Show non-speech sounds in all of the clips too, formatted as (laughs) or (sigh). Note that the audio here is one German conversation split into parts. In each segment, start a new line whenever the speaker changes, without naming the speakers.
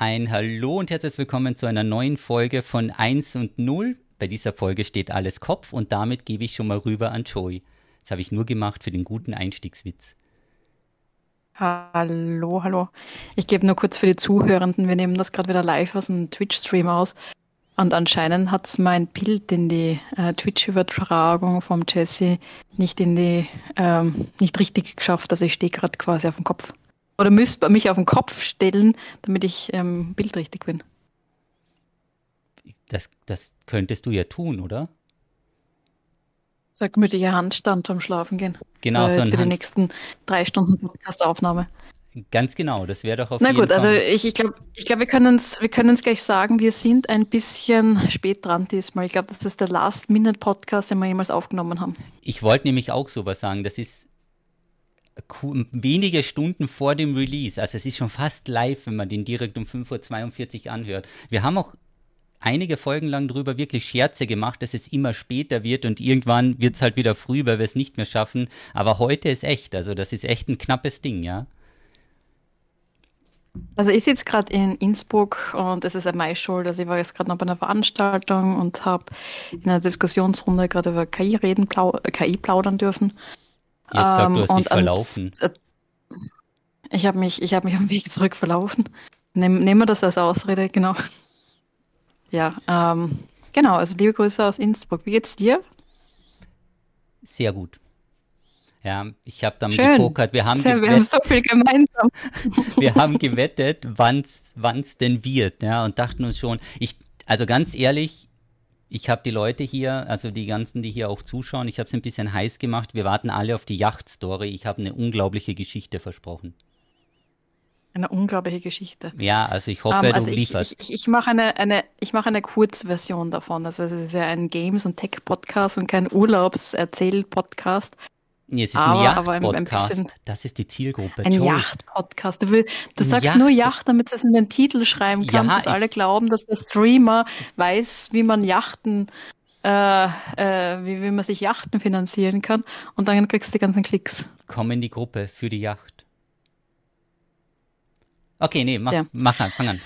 Ein Hallo und herzlich willkommen zu einer neuen Folge von 1 und 0. Bei dieser Folge steht alles Kopf und damit gebe ich schon mal rüber an Joey. Das habe ich nur gemacht für den guten Einstiegswitz.
Hallo, hallo. Ich gebe nur kurz für die Zuhörenden, wir nehmen das gerade wieder live aus dem Twitch-Stream aus. Und anscheinend hat es mein Bild in die äh, Twitch-Übertragung vom Jesse nicht in die, ähm, nicht richtig geschafft. Also ich stehe gerade quasi auf dem Kopf. Oder müsst mich auf den Kopf stellen, damit ich ähm, bildrichtig bin.
Das, das könntest du ja tun, oder?
Sag gemütlicher Handstand zum Schlafen gehen.
Genau,
für,
so ein
Für die
Hand
nächsten drei Stunden Podcast-Aufnahme.
Ganz genau, das wäre doch auf
Na
jeden
gut, also
Fall.
ich, ich glaube, ich glaub, wir können es wir können's gleich sagen, wir sind ein bisschen spät dran diesmal. Ich glaube, das ist der Last-Minute-Podcast, den wir jemals aufgenommen haben.
Ich wollte nämlich auch sowas sagen. Das ist wenige Stunden vor dem Release. Also es ist schon fast live, wenn man den direkt um 5.42 Uhr anhört. Wir haben auch einige Folgen lang drüber wirklich Scherze gemacht, dass es immer später wird und irgendwann wird es halt wieder früh, weil wir es nicht mehr schaffen. Aber heute ist echt, also das ist echt ein knappes Ding, ja.
Also ich sitze gerade in Innsbruck und es ist ein Mai-Schuld. Also ich war jetzt gerade noch bei einer Veranstaltung und habe in einer Diskussionsrunde gerade über KI reden, äh, KI plaudern dürfen.
Ihr habt gesagt,
Ähm,
du hast
und
dich verlaufen.
äh, Ich habe mich, ich habe mich am Weg zurück verlaufen. Nehm, nehmen wir das als Ausrede, genau. Ja, ähm, genau. Also liebe Grüße aus Innsbruck. Wie geht's dir?
Sehr gut. Ja, ich habe dann
Schön.
gepokert. Wir haben,
Sehr, wir haben so viel gemeinsam. (laughs)
wir haben gewettet, wann's, wann's denn wird, ja, und dachten uns schon, ich, also ganz ehrlich, ich habe die Leute hier, also die ganzen, die hier auch zuschauen, ich habe es ein bisschen heiß gemacht. Wir warten alle auf die Yacht-Story. Ich habe eine unglaubliche Geschichte versprochen.
Eine unglaubliche Geschichte.
Ja, also ich hoffe,
Ähm,
du
also ich,
lieferst.
ich, ich, ich mache eine, eine, ich mache eine Kurzversion davon. Also es ist ja ein Games- und Tech-Podcast und kein Urlaubserzähl-Podcast.
Nee, es ist ein
aber- ein-
Yacht-Podcast. Das ist die Zielgruppe.
Ein. Yacht-Podcast. Du, du
Ein
sagst nur
Yacht-
Yacht, damit du es in den Titel schreiben
Ja,
kannst, dass
ich-
alle glauben, dass der Streamer weiß, wie man Yachten, äh, äh, wie, wie man sich Yachten finanzieren kann. Und dann kriegst du die ganzen Klicks.
Komm in die Gruppe für die Yacht. Okay, nee, mach,
Ja.
mach an, fang an.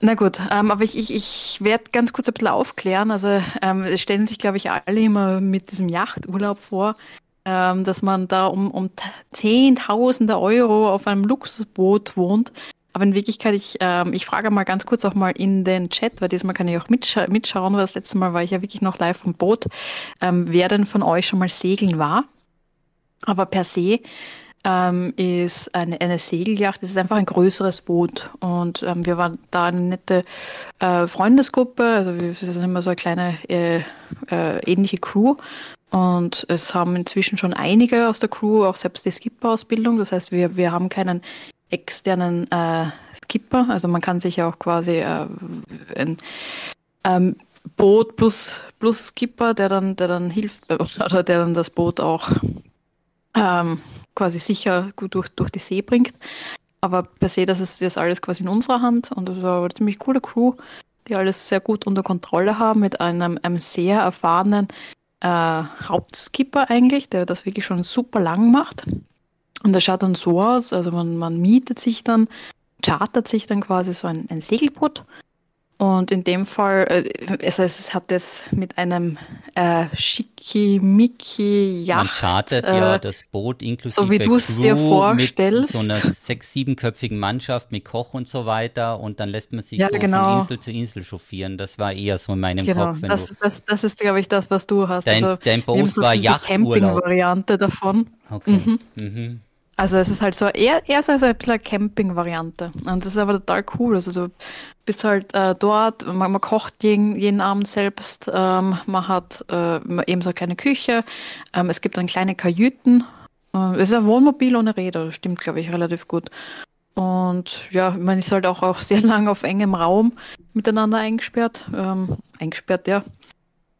Na gut, ähm, aber ich, ich, ich werde ganz kurz ein bisschen aufklären. Also ähm, es stellen sich, glaube ich, alle immer mit diesem Yachturlaub vor, ähm, dass man da um, um Zehntausende Euro auf einem Luxusboot wohnt. Aber in Wirklichkeit, ich, ähm, ich frage mal ganz kurz auch mal in den Chat, weil diesmal kann ich auch mitscha mitschauen, weil das letzte Mal war ich ja wirklich noch live vom Boot, ähm, wer denn von euch schon mal segeln war. Aber per se ähm, ist eine, eine Segelyacht. Es ist einfach ein größeres Boot. Und ähm, wir waren da eine nette äh, Freundesgruppe. Also wir sind immer so eine kleine äh, äh, ähnliche Crew. Und es haben inzwischen schon einige aus der Crew auch selbst die Skipper-Ausbildung. Das heißt, wir, wir haben keinen externen äh, Skipper. Also man kann sich ja auch quasi äh, ein ähm, Boot plus, plus Skipper, der dann, der dann hilft oder der dann das Boot auch ähm, quasi sicher gut durch, durch die See bringt. Aber per se, das ist jetzt alles quasi in unserer Hand und das ist eine ziemlich coole Crew, die alles sehr gut unter Kontrolle haben mit einem, einem sehr erfahrenen äh, Hauptskipper eigentlich, der das wirklich schon super lang macht. Und das schaut dann so aus, also man, man mietet sich dann, chartert sich dann quasi so ein, ein Segelboot. Und in dem Fall, äh, also es hat es mit einem äh, Schickimicki
Man
Yacht
chartert
äh,
ja das Boot inklusive
so wie du es dir
Crew
vorstellst.
Mit so einer sechs-, siebenköpfigen Mannschaft mit Koch und so weiter und dann lässt man sich
Ja,
so
genau.
von Insel zu Insel chauffieren. Das war eher so in meinem
Genau,
Kopf. Wenn
das,
du,
das, das ist, glaube ich, das, was du hast.
dein,
also,
dein Post war
so die. Camping-Variante davon.
Okay.
Mhm.
Mhm.
Also es ist halt so eher, eher so ein bisschen eine Camping-Variante. Und das ist aber total cool. Also du bist halt äh, dort, man, man kocht jeden, jeden Abend selbst, ähm, man hat äh, eben so eine kleine Küche, ähm, es gibt dann kleine Kajüten. Äh, es ist ein Wohnmobil ohne Räder, das stimmt, glaube ich, relativ gut. Und ja, man ist halt auch, auch sehr (laughs) lange auf engem Raum miteinander eingesperrt. Ähm, eingesperrt, ja.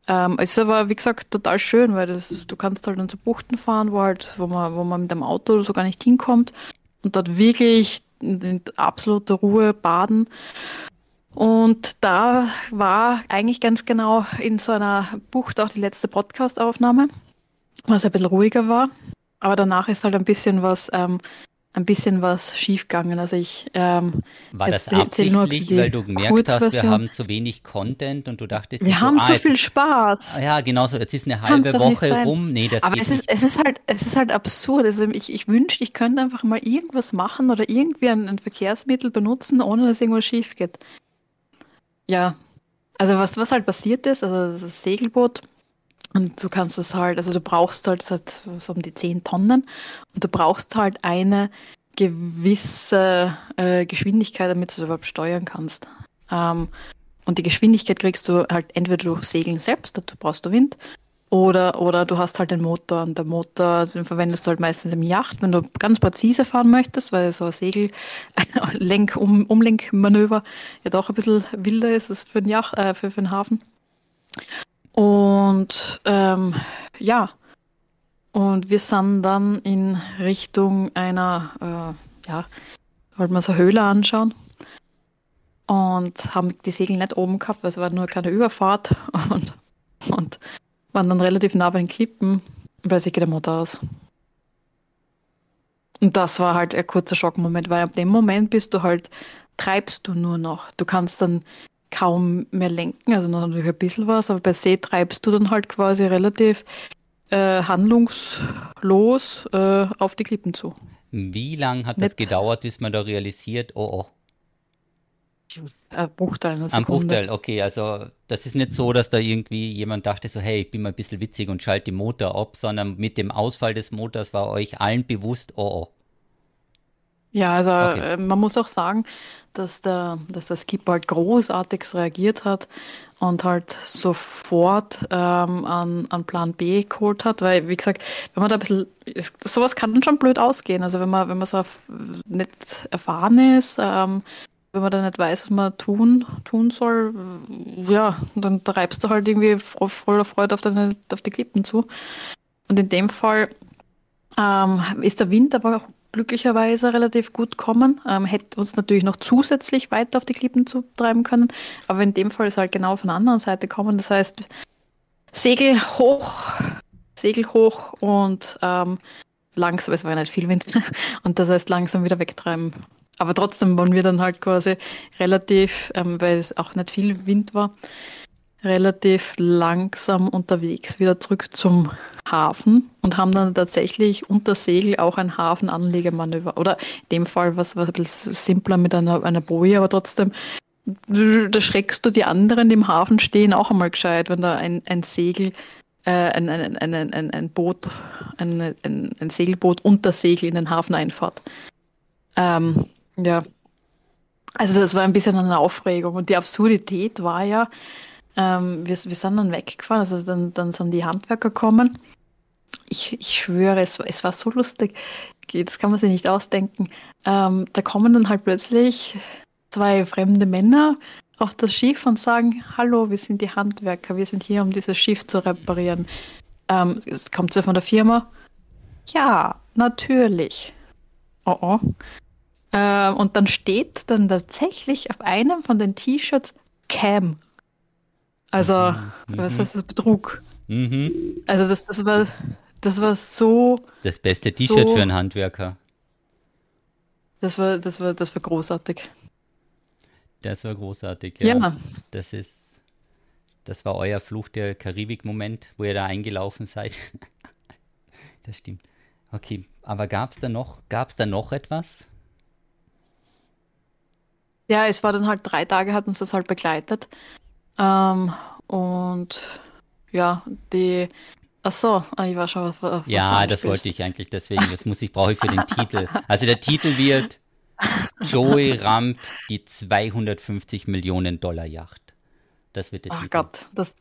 Ähm, es ist aber, wie gesagt, total schön, weil das, du kannst halt dann zu Buchten fahren, wo halt, wo man, wo man mit dem Auto so gar nicht hinkommt und dort wirklich in, in absoluter Ruhe baden. Und da war eigentlich ganz genau in so einer Bucht auch die letzte Podcast-Aufnahme, was ein bisschen ruhiger war. Aber danach ist halt ein bisschen was ähm, ein bisschen was schiefgegangen. Also ich ähm,
war das absichtlich, weil du gemerkt hast, wir haben zu wenig Content und du dachtest,
wir
so,
haben
ah,
zu viel Spaß.
Ja, genau so. Jetzt ist eine halbe Woche rum. Nee, das
Aber es ist, es ist halt, es ist halt absurd. Also ich, ich wünschte, ich könnte einfach mal irgendwas machen oder irgendwie ein, ein Verkehrsmittel benutzen, ohne dass irgendwas schief geht. Ja, also was, was halt passiert ist, also das Segelboot und du kannst es halt, also du brauchst halt, halt so um die 10 Tonnen und du brauchst halt eine gewisse äh, Geschwindigkeit, damit du es überhaupt steuern kannst. Ähm, und die Geschwindigkeit kriegst du halt entweder durch Segeln selbst, dazu brauchst du Wind, oder, oder du hast halt den Motor und der Motor, den verwendest du halt meistens im Yacht, wenn du ganz präzise fahren möchtest, weil so ein Segel, (laughs) Lenk, um, Umlenkmanöver ja doch ein bisschen wilder ist als für den, Yacht, äh, für, für den Hafen. Und ähm, ja, und wir sind dann in Richtung einer, äh, ja, wollten wir so eine Höhle anschauen und haben die Segel nicht oben gehabt, weil es war nur eine kleine Überfahrt (laughs) und, und waren dann relativ nah bei den Klippen und plötzlich geht der Motor aus. Und das war halt ein kurzer Schockmoment, weil ab dem Moment bist du halt, treibst du nur noch. Du kannst dann kaum mehr lenken, also noch natürlich ein bisschen was, aber bei See treibst du dann halt quasi relativ äh, handlungslos äh, auf die Klippen zu.
Wie lange hat Nicht. das gedauert, bis man da realisiert, oh oh?
Ein Bruchteil einer
Sekunde. Ein Bruchteil, okay, also das ist nicht so, dass da irgendwie jemand dachte so, hey, ich bin mal ein bisschen witzig und schalte den Motor ab, sondern mit dem Ausfall des Motors war euch allen bewusst, oh oh.
Ja, also okay. Äh, man muss auch sagen, dass der, dass der Skipper halt großartig reagiert hat und halt sofort ähm, an, an Plan B geholt hat, weil, wie gesagt, wenn man da ein bisschen, sowas kann schon blöd ausgehen, also wenn man, wenn man so nicht erfahren ist, ähm, wenn man da nicht weiß, was man tun, tun soll, ja, dann treibst du halt irgendwie voller Freude auf, deine, auf die Klippen zu. Und in dem Fall ähm, ist der Wind aber auch glücklicherweise relativ gut kommen. Ähm, hätte uns natürlich noch zusätzlich weiter auf die Klippen zu treiben können, aber in dem Fall ist halt genau von der anderen Seite kommen. Das heißt, Segel hoch, Segel hoch und ähm, langsam, es war ja nicht viel Wind, (laughs) und das heißt langsam wieder wegtreiben. Aber trotzdem waren wir dann halt quasi relativ, ähm, weil es auch nicht viel Wind war, relativ langsam unterwegs wieder zurück zum Hafen und haben dann tatsächlich unter Segel auch ein Hafenanlegemanöver. Oder in dem Fall was, was ein bisschen simpler mit einer, einer Boje, aber trotzdem, da schreckst du die anderen, die im Hafen stehen, auch einmal gescheit, wenn da ein, ein Segel, äh, ein, ein, ein, ein, ein Boot, ein, ein, ein Segelboot unter Segel in den Hafen einfahrt. Ähm, ja. Also das war ein bisschen eine Aufregung. Und die Absurdität war ja, ähm, wir, wir sind dann weggefahren, also dann, dann sind die Handwerker gekommen. Ich, ich schwöre, es, es war so lustig. Das kann man sich nicht ausdenken. Ähm, da kommen dann halt plötzlich zwei fremde Männer auf das Schiff und sagen, hallo, wir sind die Handwerker, wir sind hier, um dieses Schiff zu reparieren. Ähm, es kommt so von der Firma. Ja, natürlich. Oh oh. Ähm, und dann steht dann tatsächlich auf einem von den T-Shirts Cam also, mhm. was ist das? Betrug. Mhm. Also, das, das, war, das war so.
Das beste T-Shirt so, für einen Handwerker.
Das war, das, war, das war großartig.
Das war großartig, ja. ja. Das ist. Das war euer Fluch der Karibik-Moment, wo ihr da eingelaufen seid. (laughs) das stimmt. Okay, aber gab es da noch, gab's da noch etwas?
Ja, es war dann halt drei Tage, hat uns das halt begleitet. Ähm, und ja, die. Ach so, ah, ich war schon
auf, auf Ja, das wollte ich eigentlich deswegen. Das muss ich brauche ich für den Titel. Also der Titel wird (laughs) Joey rammt die 250 Millionen Dollar Yacht. Das wird der
Ach
Titel.
Gott, das,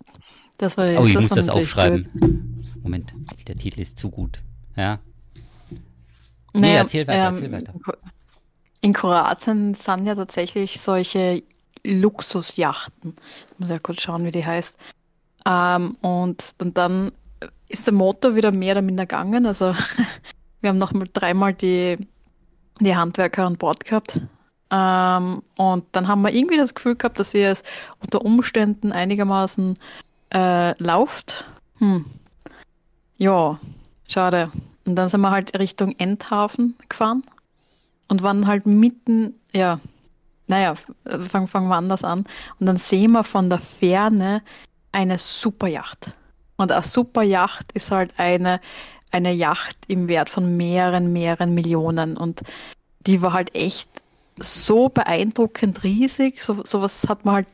das war
Oh, ich das muss das aufschreiben. Blöd. Moment, der Titel ist zu gut. Ja.
Nee, nee erzähl weiter, ähm, erzähl weiter. In Kroatien sind ja tatsächlich solche Luxusjachten. Ich muss ja kurz schauen, wie die heißt. Ähm, und, und dann ist der Motor wieder mehr oder minder gegangen. Also (laughs) wir haben noch mal dreimal die, die Handwerker an Bord gehabt. Ähm, und dann haben wir irgendwie das Gefühl gehabt, dass sie es unter Umständen einigermaßen äh, läuft. Hm. Ja, schade. Und dann sind wir halt Richtung Endhafen gefahren. und waren halt mitten, ja, naja, fangen fang wir anders an. Und dann sehen wir von der Ferne eine Superjacht. Und eine Superjacht ist halt eine, eine Yacht im Wert von mehreren, mehreren Millionen. Und die war halt echt so beeindruckend riesig. So, sowas hat man halt,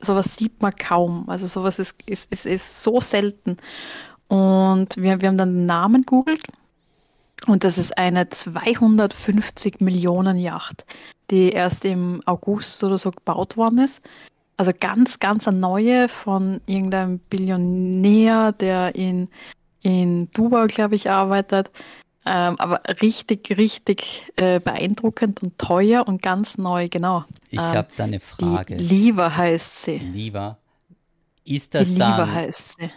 sowas sieht man kaum. Also sowas ist, ist, ist, ist so selten. Und wir, wir haben dann den Namen googelt. Und das ist eine 250 Millionen Yacht, die erst im August oder so gebaut worden ist. Also ganz, ganz eine neue von irgendeinem Billionär, der in in Dubai, glaube ich, arbeitet. Ähm, aber richtig, richtig äh, beeindruckend und teuer und ganz neu, genau.
Ich ähm, habe da eine Frage.
Die Liva heißt sie.
Liva. Ist das
die
dann
Liva heißt sie.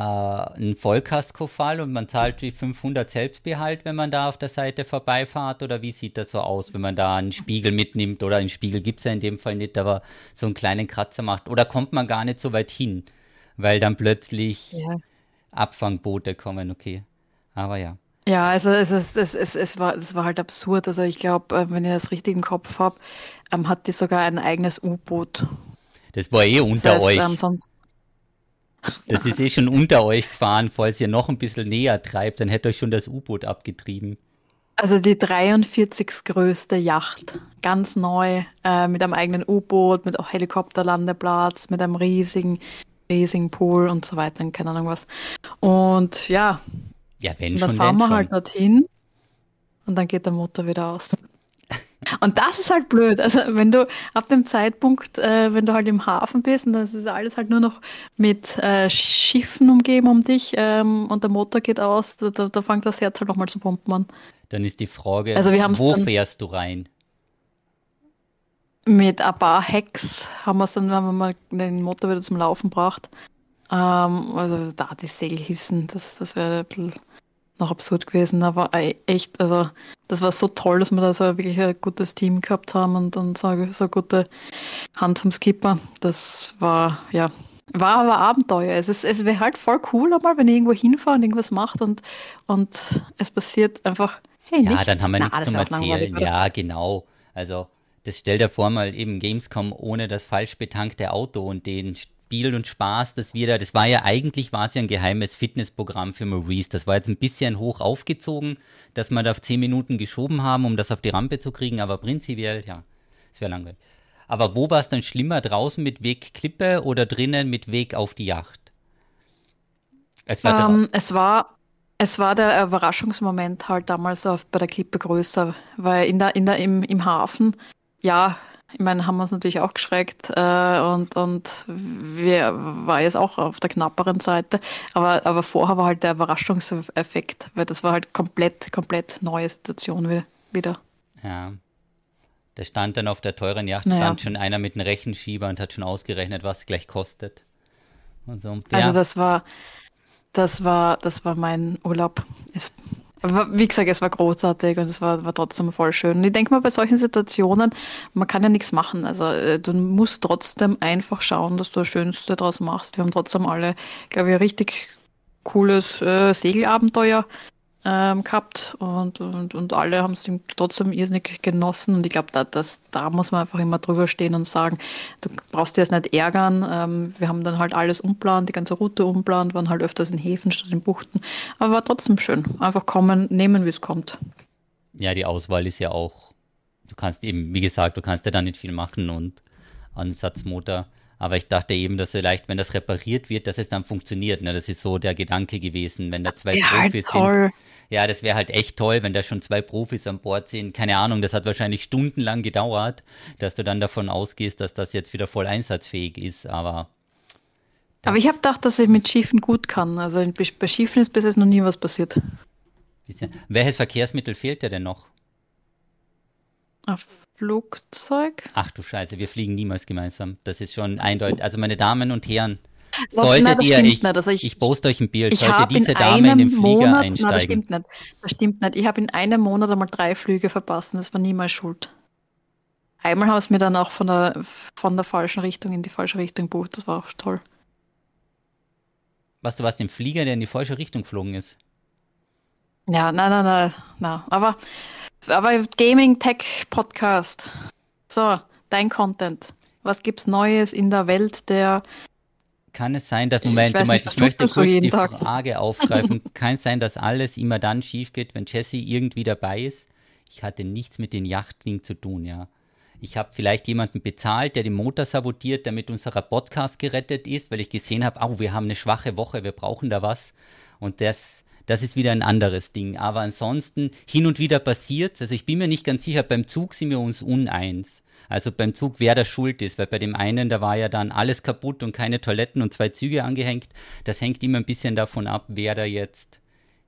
Äh, ein Vollkasko-Fall und man zahlt wie 500 Selbstbehalt, wenn man da auf der Seite vorbeifahrt? Oder wie sieht das so aus, wenn man da einen Spiegel mitnimmt? Oder einen Spiegel gibt es ja in dem Fall nicht, aber so einen kleinen Kratzer macht. Oder kommt man gar nicht so weit hin, weil dann plötzlich... Ja Abfangboote kommen, okay. Aber ja.
Ja, also es, es, es, es, es, war, es war halt absurd. Also ich glaube, äh, wenn ich das richtig im Kopf habe, ähm, hat die sogar ein eigenes U-Boot.
Das war eh unter das heißt, euch. Ähm, sonst das ist eh schon unter euch gefahren, falls ihr noch ein bisschen näher treibt, dann hätte euch schon das U-Boot abgetrieben.
Also die 43. größte Yacht, ganz neu, äh, mit einem eigenen U-Boot, mit auch Helikopterlandeplatz, mit einem riesigen riesigen Pool und so weiter und keine Ahnung was. Und ja,
ja wenn
und dann
schon,
fahren wir halt dorthin und dann geht der Motor wieder aus. Und das ist halt blöd. Also wenn du ab dem Zeitpunkt, äh, wenn du halt im Hafen bist und dann ist alles halt nur noch mit äh, Schiffen umgeben um dich ähm, und der Motor geht aus, da, da, da fängt das Herz halt nochmal zu pumpen an.
Dann ist die Frage,
also
wo fährst du rein?
mit ein paar Hacks haben wir es dann, wenn wir mal den Motor wieder zum Laufen gebracht. Ähm, also da die Segelhissen, das, das wäre ein bisschen noch absurd gewesen, aber echt, also das war so toll, dass wir da so wirklich ein gutes Team gehabt haben und, und so, so eine gute Hand vom Skipper. Das war, ja, war aber Abenteuer. Es, ist, es wäre halt voll cool, einmal, wenn ich irgendwo hinfahre und irgendwas macht und, und es passiert einfach,
hey, Ja, nichts. dann haben wir Na, nichts zum Erzählen. Ja, genau. Also das stellt dir vor mal eben Gamescom ohne das falsch betankte Auto und den Spiel und Spaß, das wir da, das war ja eigentlich, war es ja ein geheimes Fitnessprogramm für Maurice. Das war jetzt ein bisschen hoch aufgezogen, dass wir da auf 10 Minuten geschoben haben, um das auf die Rampe zu kriegen, aber prinzipiell, ja, es wäre langweilig. Aber wo war es dann schlimmer, draußen mit Weg Klippe oder drinnen mit Weg auf die Yacht?
Es war, ähm, es war es war der Überraschungsmoment halt damals auf, bei der Klippe größer, weil in der, in der, im, im Hafen ja, ich meine, haben wir uns natürlich auch geschreckt äh, und, und wir war jetzt auch auf der knapperen Seite. Aber, aber vorher war halt der Überraschungseffekt, weil das war halt komplett, komplett neue Situation wieder.
Ja. Da stand dann auf der teuren Yacht naja. stand schon einer mit einem Rechenschieber und hat schon ausgerechnet, was es gleich kostet.
So. Also ja. Also das war, das war, das war mein Urlaub. Es wie gesagt, es war großartig und es war, war trotzdem voll schön. Und ich denke mal, bei solchen Situationen, man kann ja nichts machen. Also äh, du musst trotzdem einfach schauen, dass du das Schönste daraus machst. Wir haben trotzdem alle, glaube ich, ein richtig cooles äh, Segelabenteuer ähm, gehabt und, und, und alle haben es trotzdem irrsinnig genossen. Und ich glaube, da, da muss man einfach immer drüber stehen und sagen, du brauchst dir jetzt nicht ärgern. Ähm, wir haben dann halt alles umplant, die ganze Route umplant, waren halt öfters in Häfen statt in Buchten. Aber war trotzdem schön. Einfach kommen, nehmen, wie es kommt.
Ja, die Auswahl ist ja auch, du kannst eben, wie gesagt, du kannst ja da nicht viel machen und Ansatzmotor aber ich dachte eben, dass vielleicht, wenn das repariert wird, dass es dann funktioniert. Ne? Das ist so der Gedanke gewesen, wenn da zwei halt Profis halt sind. Ja, das wäre halt echt toll, wenn da schon zwei Profis an Bord sind. Keine Ahnung, das hat wahrscheinlich stundenlang gedauert, dass du dann davon ausgehst, dass das jetzt wieder voll einsatzfähig ist. Aber
aber ich habe gedacht, dass ich mit Schiffen gut kann. Also bei Schiffen ist bis jetzt noch nie was passiert.
Welches Verkehrsmittel fehlt dir denn noch?
Auf Flugzeug.
Ach du Scheiße, wir fliegen niemals gemeinsam. Das ist schon eindeutig. Also meine Damen und Herren, solltet nein, ihr, ich, also ich, ich poste euch ein Bild, sollte diese in Dame in den Flieger
Monat,
einsteigen.
Nein, das stimmt nicht. Das stimmt nicht. Ich habe in einem Monat einmal drei Flüge verpasst und das war niemals schuld. Einmal haben es mir dann auch von der, von der falschen Richtung in die falsche Richtung gebucht. Das war auch toll.
Was, du warst im Flieger, der in die falsche Richtung geflogen ist?
Ja, nein, nein, nein, nein. Aber, aber Gaming Tech Podcast. So, dein Content. Was gibt's Neues in der Welt der
kann es sein, dass, Moment, ich, Moment, ich möchte kurz die Tag. Frage aufgreifen. (laughs) Kann es sein, dass alles immer dann schief geht, wenn Jesse irgendwie dabei ist? Ich hatte nichts mit den Yachtding zu tun, ja. Ich habe vielleicht jemanden bezahlt, der den Motor sabotiert, damit unser Podcast gerettet ist, weil ich gesehen habe, oh, wir haben eine schwache Woche, wir brauchen da was. Und das, das ist wieder ein anderes Ding. Aber ansonsten, hin und wieder passiert Also ich bin mir nicht ganz sicher, beim Zug sind wir uns uneins. Also beim Zug, wer da schuld ist, weil bei dem einen, da war ja dann alles kaputt und keine Toiletten und zwei Züge angehängt. Das hängt immer ein bisschen davon ab, wer da jetzt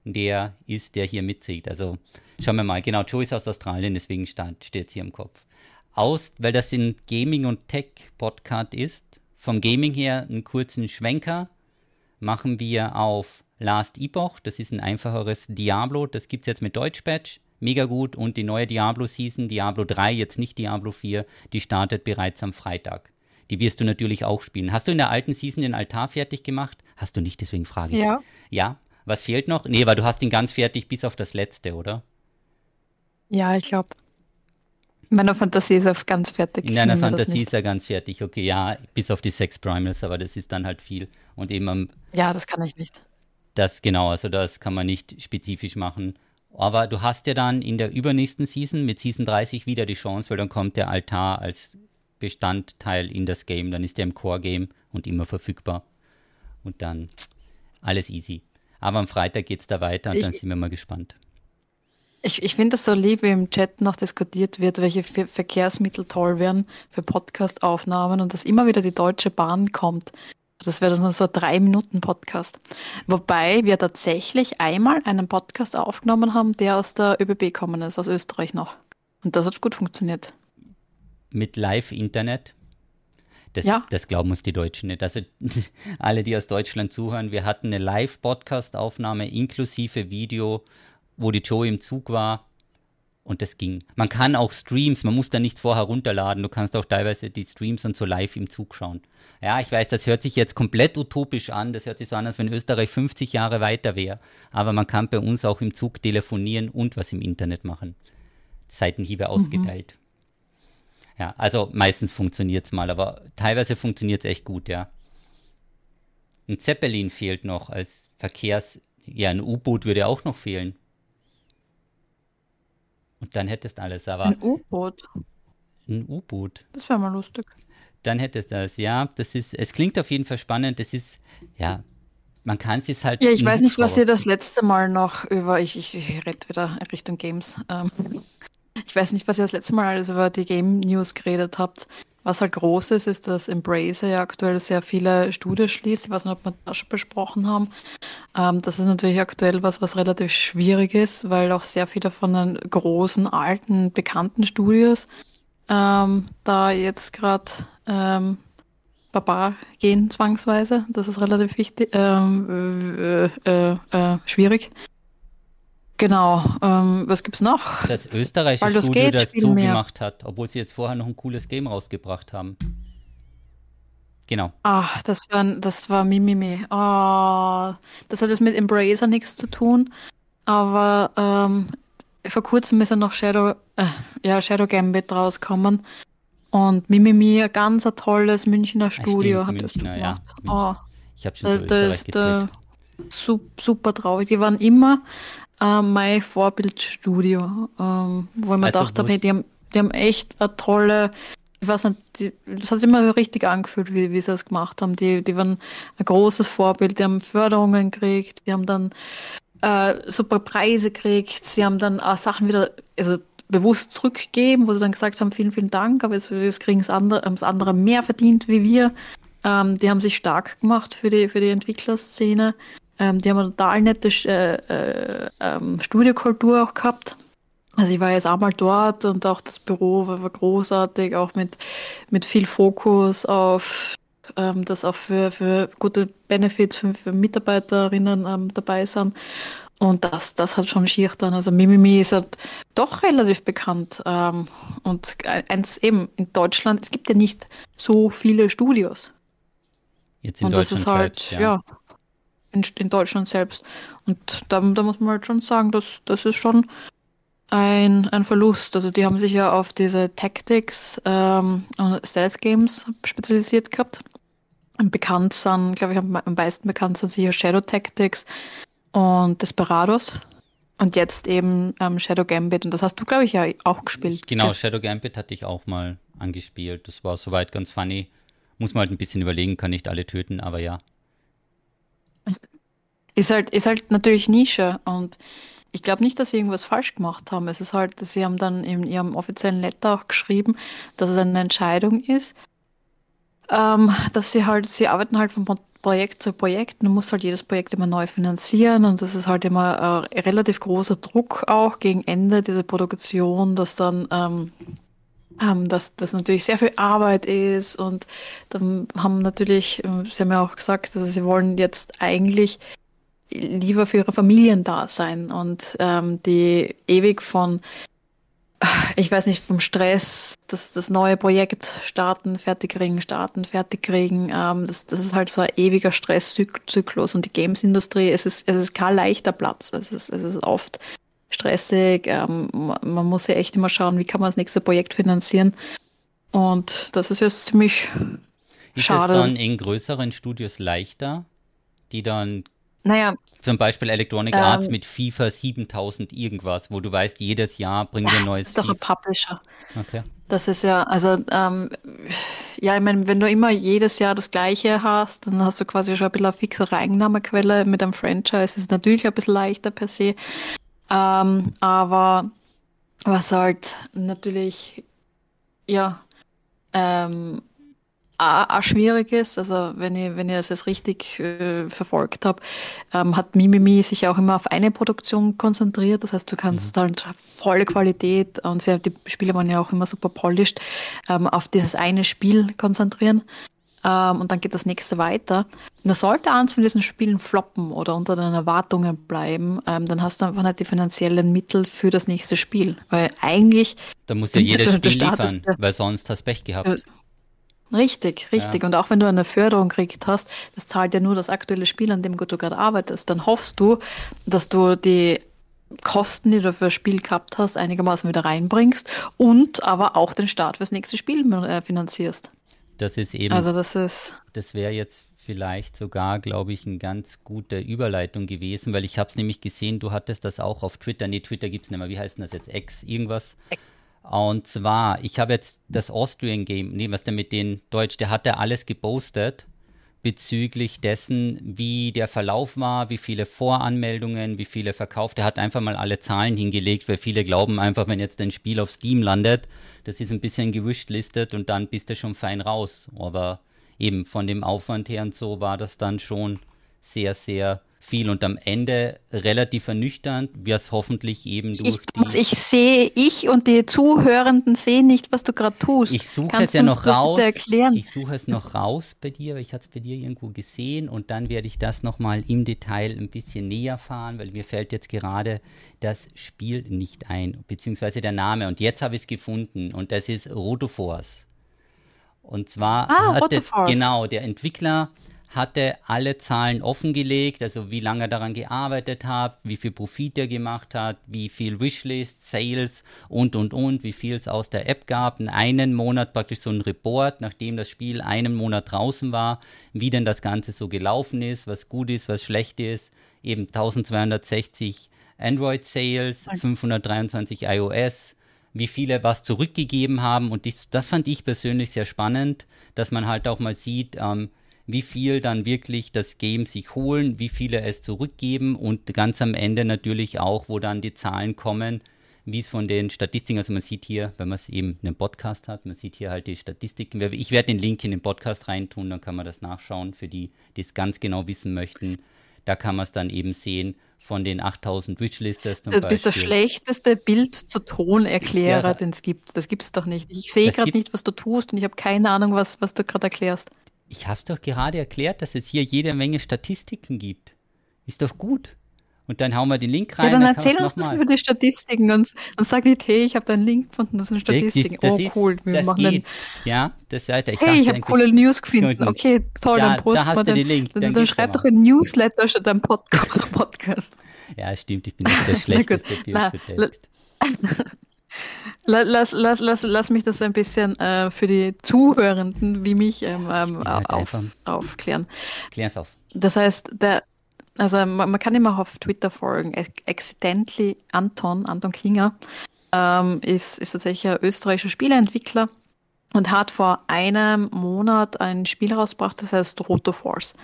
der ist, der hier mitzieht. Also schauen wir mal. Genau, Joe ist aus Australien, deswegen steht es hier im Kopf. Aus, weil das ein Gaming- und Tech-Podcast ist, vom Gaming her einen kurzen Schwenker machen wir auf Last Epoch. Das ist ein einfacheres Diablo. Das gibt es jetzt mit Deutsch-Patch mega gut. Und die neue Diablo-Season, Diablo 3, jetzt nicht Diablo 4, die startet bereits am Freitag. Die wirst du natürlich auch spielen. Hast du in der alten Season den Altar fertig gemacht? Hast du nicht, deswegen frage ich.
Ja.
Ja. Was fehlt noch? Nee, weil du hast ihn ganz fertig bis auf das letzte, oder?
Ja, ich glaube. In meiner Fantasie ist er ganz fertig.
In deiner Fantasie ist er ganz fertig, okay, ja, bis auf die sechs Primals, aber das ist dann halt viel. Und eben am,
Ja, das kann ich nicht.
Das genau, also das kann man nicht spezifisch machen. Aber du hast ja dann in der übernächsten Season mit Season 30 wieder die Chance, weil dann kommt der Altar als Bestandteil in das Game. Dann ist der im Core-Game und immer verfügbar. Und dann alles easy. Aber am Freitag geht es da weiter und ich, dann sind wir mal gespannt.
Ich, ich finde es so lieb, wie im Chat noch diskutiert wird, welche Verkehrsmittel toll wären für Podcast-Aufnahmen und dass immer wieder die Deutsche Bahn kommt. Das wäre dann so ein Drei-Minuten-Podcast. Wobei wir tatsächlich einmal einen Podcast aufgenommen haben, der aus der ÖBB gekommen ist, aus Österreich noch. Und das hat gut funktioniert.
Mit Live-Internet? Das,
ja.
das glauben uns die Deutschen nicht. Also (laughs) alle, die aus Deutschland zuhören, wir hatten eine Live-Podcast-Aufnahme inklusive Video, wo die Joe im Zug war und das ging. Man kann auch Streams, man muss da nichts vorher runterladen. Du kannst auch teilweise die Streams und so live im Zug schauen. Ja, ich weiß, das hört sich jetzt komplett utopisch an. Das hört sich so an, als wenn Österreich 50 Jahre weiter wäre. Aber man kann bei uns auch im Zug telefonieren und was im Internet machen. Seitenhiebe ausgeteilt. Mhm. Ja, also meistens funktioniert es mal, aber teilweise funktioniert es echt gut, ja. Ein Zeppelin fehlt noch als Verkehrs... Ja, ein U-Boot würde auch noch fehlen. Und dann hättest alles, aber.
Ein U-Boot.
Ein U-Boot.
Das wäre mal lustig.
Dann hättest du das, ja. Das ist, es klingt auf jeden Fall spannend. Das ist, ja, man kann es halt.
Ja, ich weiß nicht, was ihr das letzte Mal noch über. Ich, ich, ich rede wieder Richtung Games. Ähm, (laughs) ich weiß nicht, was ihr das letzte Mal alles über die Game News geredet habt. Was halt groß ist, ist, dass Embracer ja aktuell sehr viele Studios schließt. Ich weiß nicht, ob wir das schon besprochen haben. Ähm, das ist natürlich aktuell was, was relativ schwierig ist, weil auch sehr viele von den großen, alten, bekannten Studios ähm, da jetzt gerade ähm, Baba gehen zwangsweise. Das ist relativ wichtig, ähm, äh, äh, äh, schwierig. Genau. Ähm, was gibt's noch?
Das österreichische Baldur's Studio, Gate das zugemacht mehr. hat, obwohl sie jetzt vorher noch ein cooles Game rausgebracht haben. Genau.
Ach, das war, das war Mimimi. Oh, das hat jetzt mit Embracer nichts zu tun. Aber ähm, vor kurzem ist ja noch Shadow, äh, ja, Shadow Gambit rausgekommen. Und Mimimi, ein ganz ein tolles Münchner Studio,
stimmt, hat Münchner, das gemacht.
Ja.
Oh, ich habe schon das, das ist äh,
super traurig. Die waren immer äh, mein Vorbildstudio, ähm, wo ich mir gedacht habe, hey, die haben, die haben echt eine tolle, ich weiß nicht, die, das hat sich immer richtig angefühlt, wie, wie sie das gemacht haben. Die, die waren ein großes Vorbild, die haben Förderungen gekriegt, die haben dann äh, super Preise gekriegt, sie haben dann auch Sachen wieder, also bewusst zurückgegeben, wo sie dann gesagt haben, vielen, vielen Dank, aber jetzt, jetzt kriegen es andere, das andere mehr verdient wie wir. Ähm, die haben sich stark gemacht für die, für die Entwicklerszene. Ähm, die haben eine total nette äh, äh, ähm, Studiokultur auch gehabt. Also ich war jetzt auch mal dort und auch das Büro war, war großartig, auch mit, mit viel Fokus auf ähm, dass auch für, für gute Benefits für, für Mitarbeiterinnen ähm, dabei sind. Und das, das hat schon schier dann. Also Mimimi ist halt doch relativ bekannt. Ähm, und eins eben in Deutschland, es gibt ja nicht so viele Studios.
Jetzt in und Deutschland
das ist halt, ja. ja in, in Deutschland selbst. Und da, da muss man halt schon sagen, dass das ist schon ein, ein Verlust. Also die haben sich ja auf diese Tactics ähm, und Stealth Games spezialisiert gehabt. Bekannt sind, glaube ich, am, am meisten bekannt sind sicher Shadow Tactics und Desperados. Und jetzt eben ähm, Shadow Gambit. Und das hast du, glaube ich, ja auch gespielt.
Genau, gell? Shadow Gambit hatte ich auch mal angespielt. Das war soweit ganz funny. Muss man halt ein bisschen überlegen, kann nicht alle töten, aber ja.
Ist halt, ist halt natürlich Nische und ich glaube nicht, dass sie irgendwas falsch gemacht haben. Es ist halt, sie haben dann in ihrem offiziellen Letter auch geschrieben, dass es eine Entscheidung ist, ähm, dass sie halt, sie arbeiten halt von Projekt zu Projekt. Du musst halt jedes Projekt immer neu finanzieren und das ist halt immer äh, relativ großer Druck auch gegen Ende dieser Produktion, dass dann ähm, ähm, dass das natürlich sehr viel Arbeit ist und dann haben natürlich, äh, Sie haben ja auch gesagt, also Sie wollen jetzt eigentlich lieber für ihre Familien da sein und ähm, die ewig von, ich weiß nicht, vom Stress, das, das neue Projekt starten, fertig kriegen, starten, fertig kriegen, ähm, das, das ist halt so ein ewiger Stresszyklus und die Games-Industrie, es ist, es ist kein leichter Platz, es ist, es ist oft stressig, ähm, man muss ja echt immer schauen, wie kann man das nächste Projekt finanzieren. Und das ist jetzt ziemlich ist schade.
Ist es dann in größeren Studios leichter, die dann
naja.
Zum Beispiel Electronic ähm, Arts mit FIFA 7000 irgendwas, wo du weißt, jedes Jahr bringen wir ein neues
Das ist doch ein Publisher. Okay. Das ist ja, also, ähm, ja, ich meine, wenn du immer jedes Jahr das Gleiche hast, dann hast du quasi schon ein bisschen eine fixere Einnahmequelle mit einem Franchise. Das ist natürlich ein bisschen leichter per se. Ähm, aber was halt natürlich, ja, ähm, auch schwierig ist. Also wenn ich, wenn ich das jetzt richtig äh, verfolgt habe, ähm, hat Mimimi sich auch immer auf eine Produktion konzentriert. Das heißt, du kannst mhm. halt volle Qualität und sie, die Spiele waren ja auch immer super polished, ähm, auf dieses eine Spiel konzentrieren. Ähm, und dann geht das nächste weiter. Nur sollte eins von diesen Spielen floppen oder unter den Erwartungen bleiben, ähm, dann hast du einfach nicht die finanziellen Mittel für das nächste Spiel. Weil eigentlich.
Da muss ja (laughs) jedes Spiel liefern, weil sonst hast du Pech gehabt.
Richtig, richtig. Ja. Und auch wenn du eine Förderung gekriegt hast, das zahlt ja nur das aktuelle Spiel, an dem du gerade arbeitest. Dann hoffst du, dass du die Kosten, die du für das Spiel gehabt hast, einigermaßen wieder reinbringst und aber auch den Start fürs nächste Spiel äh, finanzierst.
Das ist eben.
Also das ist.
Das wäre jetzt vielleicht sogar, glaube ich, eine ganz gute Überleitung gewesen, weil ich habe es nämlich gesehen, du hattest das auch auf Twitter. Nee, Twitter gibt es nicht mehr. Wie heißt denn das jetzt? X irgendwas? Und zwar, ich habe jetzt das Austrian Game, nee, was der mit den Deutsch, der hat ja alles gepostet bezüglich dessen, wie der Verlauf war, wie viele Voranmeldungen, wie viele verkauft. Er hat einfach mal alle Zahlen hingelegt, weil viele glauben einfach, wenn jetzt ein Spiel auf Steam landet, das ist ein bisschen gewischt listet und dann bist du schon fein raus. Aber eben von dem Aufwand her und so war das dann schon sehr, sehr viel und am Ende relativ ernüchternd, wie es hoffentlich eben durch
ich, die... Ich sehe, ich und die Zuhörenden sehen nicht, was du gerade tust.
Ich suche es ja noch raus. Ich suche es noch raus bei dir, weil ich hatte es bei dir irgendwo gesehen und dann werde ich das nochmal im Detail ein bisschen näher fahren, weil mir fällt jetzt gerade das Spiel nicht ein, beziehungsweise der Name und jetzt habe ich es gefunden und das ist Rotoforce. Und zwar ah, hat es, genau, der Entwickler hatte alle Zahlen offengelegt, also wie lange er daran gearbeitet hat, wie viel Profit er gemacht hat, wie viel Wishlist, Sales und und und, wie viel es aus der App gab. In einem Monat praktisch so ein Report, nachdem das Spiel einen Monat draußen war, wie denn das Ganze so gelaufen ist, was gut ist, was schlecht ist. Eben 1260 Android Sales, 523 iOS, wie viele was zurückgegeben haben. Und das, das fand ich persönlich sehr spannend, dass man halt auch mal sieht, ähm, wie viel dann wirklich das Game sich holen, wie viele es zurückgeben und ganz am Ende natürlich auch, wo dann die Zahlen kommen, wie es von den Statistiken, also man sieht hier, wenn man es eben in einem Podcast hat, man sieht hier halt die Statistiken. Ich werde den Link in den Podcast reintun, dann kann man das nachschauen für die, die es ganz genau wissen möchten. Da kann man es dann eben sehen von den 8000 Wishlisters.
Du bist Beispiel. der schlechteste Bild zu Tonerklärer, ja, den es gibt. Das gibt es doch nicht. Ich sehe gerade nicht, was du tust und ich habe keine Ahnung, was, was du gerade erklärst.
Ich habe es doch gerade erklärt, dass es hier jede Menge Statistiken gibt. Ist doch gut. Und dann hauen wir den Link rein.
Ja, dann, erzähl uns was über die Statistiken und, und sag nicht, hey, ich habe da einen Link gefunden, das sind Statistiken. Das, das, oh, cool,
wir das machen geht. Den, ja, das seid
ihr. hey, ich habe coole News gefunden. Okay, toll,
ja,
dann posten
da wir den. den Link.
Dann, dann, dann schreib doch ein Newsletter statt ein (laughs) Podcast.
Ja, stimmt, ich bin nicht der (laughs) schlechteste zu Text. (laughs)
Lass, lass, lass, lass mich das ein bisschen äh, für die Zuhörenden wie mich ähm, ähm, halt auf, aufklären.
Klär's auf.
Das heißt, der, also man, man, kann immer auf Twitter folgen. Accidentally Anton, Anton Klinger, ähm, ist, ist tatsächlich ein österreichischer Spieleentwickler und hat vor einem Monat ein Spiel rausgebracht, das heißt Roto Force.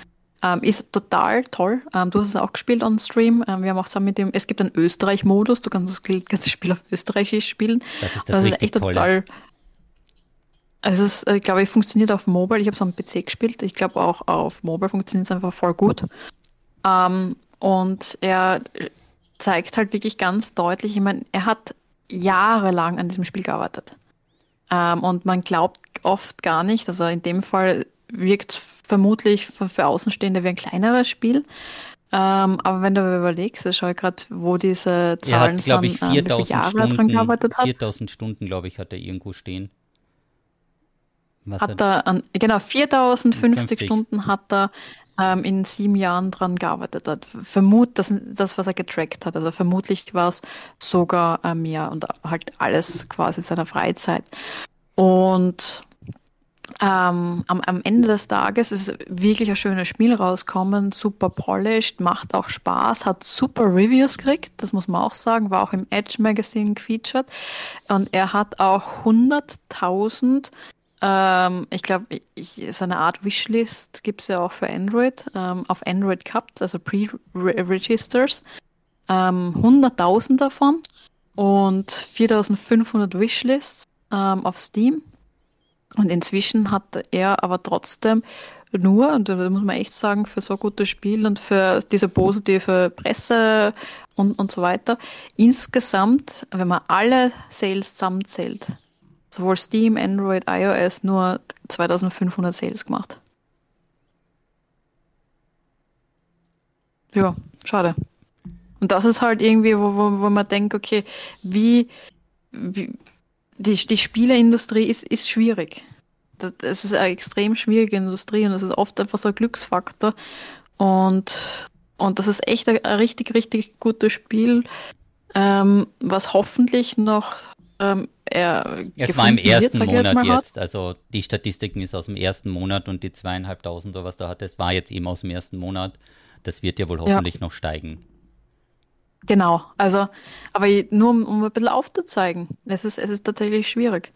Ähm, ist total toll. Ähm, du hast es auch gespielt on Stream. Ähm, wir haben auch zusammen mit dem, es gibt einen Österreich-Modus, du kannst das ganze Spiel auf Österreichisch spielen.
Das ist, das, das ist echt tolle. total.
Also es ist, ich glaube, es funktioniert auf Mobile. Ich habe es am PC gespielt. Ich glaube auch auf Mobile funktioniert es einfach voll gut. Ähm, und er zeigt halt wirklich ganz deutlich, ich meine, er hat jahrelang an diesem Spiel gearbeitet. Ähm, und man glaubt oft gar nicht, also in dem Fall wirkt vermutlich für, für Außenstehende wie ein kleineres Spiel. Ähm, aber wenn du überlegst, ich schaue gerade, wo diese Zahlen
er hat, sind, ich, 4000 ähm, Jahre Stunden, dran gearbeitet hat. 4000 Stunden, glaube ich, hat er irgendwo stehen.
Was hat er, an, genau, 4050 Stunden hat er ähm, in sieben Jahren dran gearbeitet hat. Vermut, das, das, was er getrackt hat. Also vermutlich war es sogar äh, mehr und halt alles quasi seiner Freizeit. Und ähm, am, am, Ende des Tages ist wirklich ein schönes Spiel rauskommen, super polished, macht auch Spaß, hat super Reviews gekriegt, das muss man auch sagen, war auch im Edge Magazine gefeatured und er hat auch 100.000 ähm, ich glaube, so eine Art Wishlist gibt es ja auch für Android, ähm, auf Android gehabt, also Pre-Registers. Ähm, 100.000 davon und 4.500 Wishlists ähm, auf Steam. Und inzwischen hat er aber trotzdem nur, und da muss man echt sagen, für so gutes Spiel und für diese positive Presse und, und so weiter, insgesamt, wenn man alle Sales zusammenzählt, sowohl Steam, Android, iOS nur 2500 Sales gemacht. Ja, schade. Und das ist halt irgendwie, wo, wo, wo man denkt, okay, wie, wie die, die Spieleindustrie ist, ist schwierig. Das ist eine extrem schwierige Industrie und das ist oft einfach so ein Glücksfaktor. Und, und das ist echt ein, ein richtig, richtig gutes Spiel, ähm, was hoffentlich noch ähm, er
es war im ersten Monat jetzt, jetzt, also die Statistiken ist aus dem ersten Monat und die zweieinhalbtausend oder was da hat, das war jetzt eben aus dem ersten Monat. Das wird ja wohl hoffentlich ja. noch steigen.
Genau, also, aber nur um, um ein bisschen aufzuzeigen, es ist, es ist tatsächlich schwierig.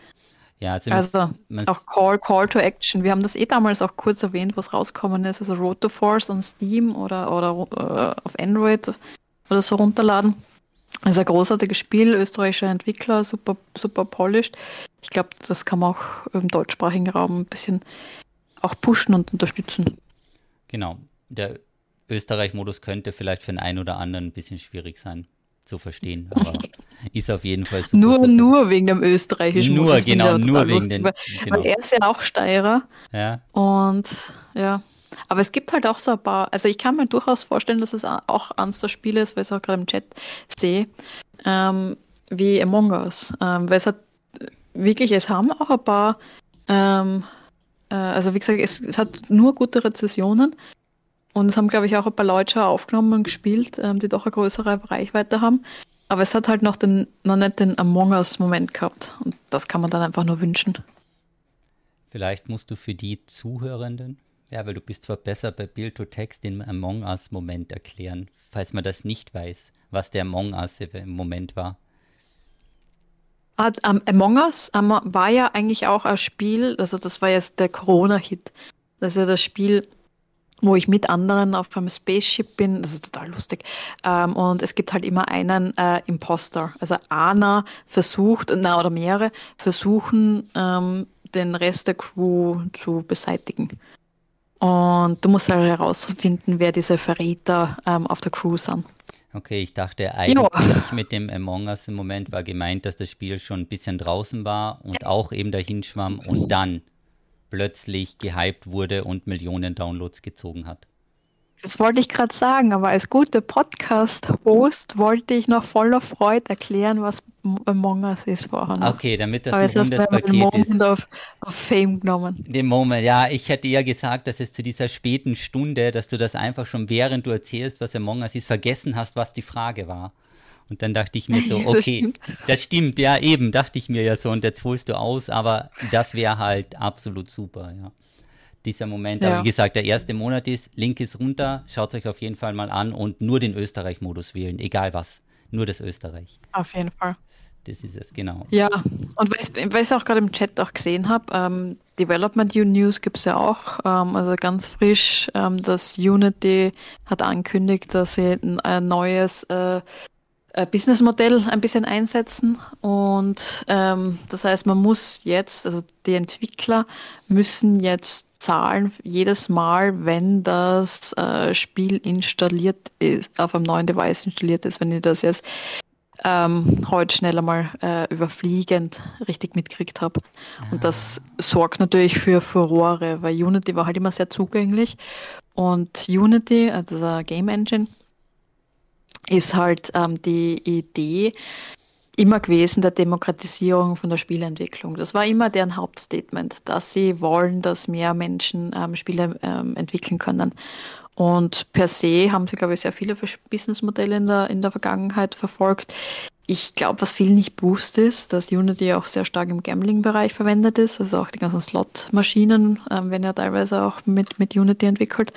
Ja, also,
also auch Call, Call to Action. Wir haben das eh damals auch kurz erwähnt, was rausgekommen ist. Also Road to Force on Steam oder, oder äh, auf Android oder so runterladen. Also ein großartiges Spiel, österreichischer Entwickler, super, super polished. Ich glaube, das kann man auch im deutschsprachigen Raum ein bisschen auch pushen und unterstützen.
Genau. Der Österreich-Modus könnte vielleicht für den einen oder anderen ein bisschen schwierig sein zu verstehen, (laughs) aber ist auf jeden Fall
super. Nur, nur wegen dem österreichischen
Nur, Modus genau, nur wegen den. Weil,
genau. weil er ist ja auch Steirer.
Ja.
Und ja, aber es gibt halt auch so ein paar, also ich kann mir durchaus vorstellen, dass es auch eines der Spiele ist, weil ich es auch gerade im Chat sehe, ähm, wie Among Us. Ähm, weil es hat wirklich, es haben auch ein paar, ähm, äh, also wie gesagt, es, es, hat nur gute Rezessionen und es haben, glaube ich, auch ein paar Leute schon aufgenommen und gespielt, ähm, die doch eine größere Reichweite haben. Aber es hat halt noch, den, noch nicht den Among Us-Moment gehabt und das kann man dann einfach nur wünschen.
Vielleicht musst du für die Zuhörenden ja, weil du bist zwar besser bei Bild-to-Text den Among Us-Moment erklären, falls man das nicht weiß, was der Among Us im Moment war.
Among Us war ja eigentlich auch ein Spiel, also das war jetzt der Corona-Hit. Das ist ja das Spiel, wo ich mit anderen auf einem Spaceship bin. Das ist total lustig. Ähm, und es gibt halt immer einen äh, Imposter. Also einer versucht, na oder mehrere versuchen, ähm, den Rest der Crew zu beseitigen. Und du musst halt herausfinden, wer diese Verräter ähm, auf der Crew sind.
Okay, ich dachte eigentlich ja. mit dem Among Us im Moment war gemeint, dass das Spiel schon ein bisschen draußen war und auch eben dahin schwamm und dann plötzlich gehypt wurde und Millionen Downloads gezogen hat.
Das wollte ich gerade sagen, aber als guter Podcast-Host wollte ich noch voller Freude erklären, was Among Us ist vorher.
Noch. Okay, damit das aber ein rundes Paket
Moment ist. Of, of Fame genommen.
Den Moment, ja, ich hätte eher gesagt, dass es zu dieser späten Stunde, dass du das einfach schon während du erzählst, was Among Us ist, vergessen hast, was die Frage war. Und dann dachte ich mir so, (laughs) okay, das stimmt. das stimmt, ja, eben, dachte ich mir ja so, und jetzt holst du aus, aber das wäre halt absolut super, ja dieser Moment. Ja. Aber wie gesagt, der erste Monat ist, Link ist runter, schaut euch auf jeden Fall mal an und nur den Österreich-Modus wählen, egal was. Nur das Österreich.
Auf jeden Fall.
Das ist es, genau.
Ja, und weil ich es auch gerade im Chat auch gesehen habe, ähm, Development News gibt es ja auch, ähm, also ganz frisch, ähm, dass Unity hat angekündigt, dass sie ein, ein neues äh, äh, Businessmodell ein bisschen einsetzen. Und ähm, das heißt, man muss jetzt, also die Entwickler müssen jetzt zahlen jedes Mal, wenn das äh, Spiel installiert ist, auf einem neuen Device installiert ist, wenn ich das jetzt ähm, heute schnell einmal äh, überfliegend richtig mitgekriegt habe. Und das sorgt natürlich für Furore, weil Unity war halt immer sehr zugänglich. Und Unity, also der Game Engine, ist halt ähm, die Idee immer gewesen der Demokratisierung von der Spieleentwicklung. Das war immer deren Hauptstatement, dass sie wollen, dass mehr Menschen ähm, Spiele ähm, entwickeln können. Und per se haben sie, glaube ich, sehr viele Businessmodelle in der, in der Vergangenheit verfolgt. Ich glaube, was viel nicht bewusst ist, dass Unity auch sehr stark im Gambling-Bereich verwendet ist. Also auch die ganzen Slot-Maschinen ähm, werden ja teilweise auch mit, mit Unity entwickelt.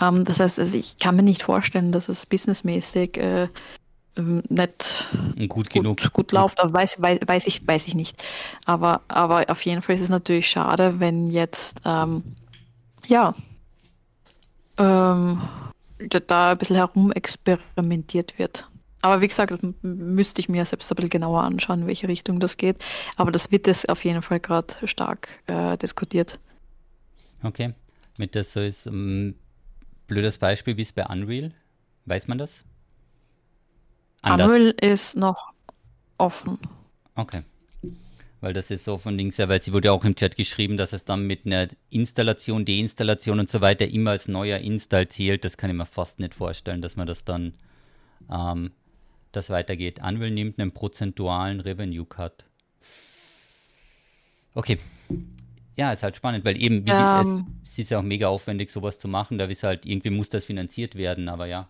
Ähm, das heißt, also ich kann mir nicht vorstellen, dass es businessmäßig äh, ähm, nicht
gut, genug
gut, gut läuft, aber weiß, weiß, weiß, ich, weiß ich nicht. Aber, aber auf jeden Fall ist es natürlich schade, wenn jetzt ähm, ja ähm, da ein bisschen herumexperimentiert wird. Aber wie gesagt, müsste ich mir selbst ein bisschen genauer anschauen, in welche Richtung das geht. Aber das wird es auf jeden Fall gerade stark äh, diskutiert.
Okay. Mit das so ist um, blödes Beispiel, wie es bei Unreal. Weiß man das?
Anders. Unreal ist noch offen.
Okay. Weil das ist so von links her, weil sie wurde auch im Chat geschrieben, dass es dann mit einer Installation, Deinstallation und so weiter immer als neuer Install zählt. Das kann ich mir fast nicht vorstellen, dass man das dann ähm, das weitergeht. Unreal nimmt einen prozentualen Revenue Cut. Okay. Ja, ist halt spannend, weil eben, wie, um, es, es ist ja auch mega aufwendig, sowas zu machen. Da ist halt, irgendwie muss das finanziert werden, aber ja.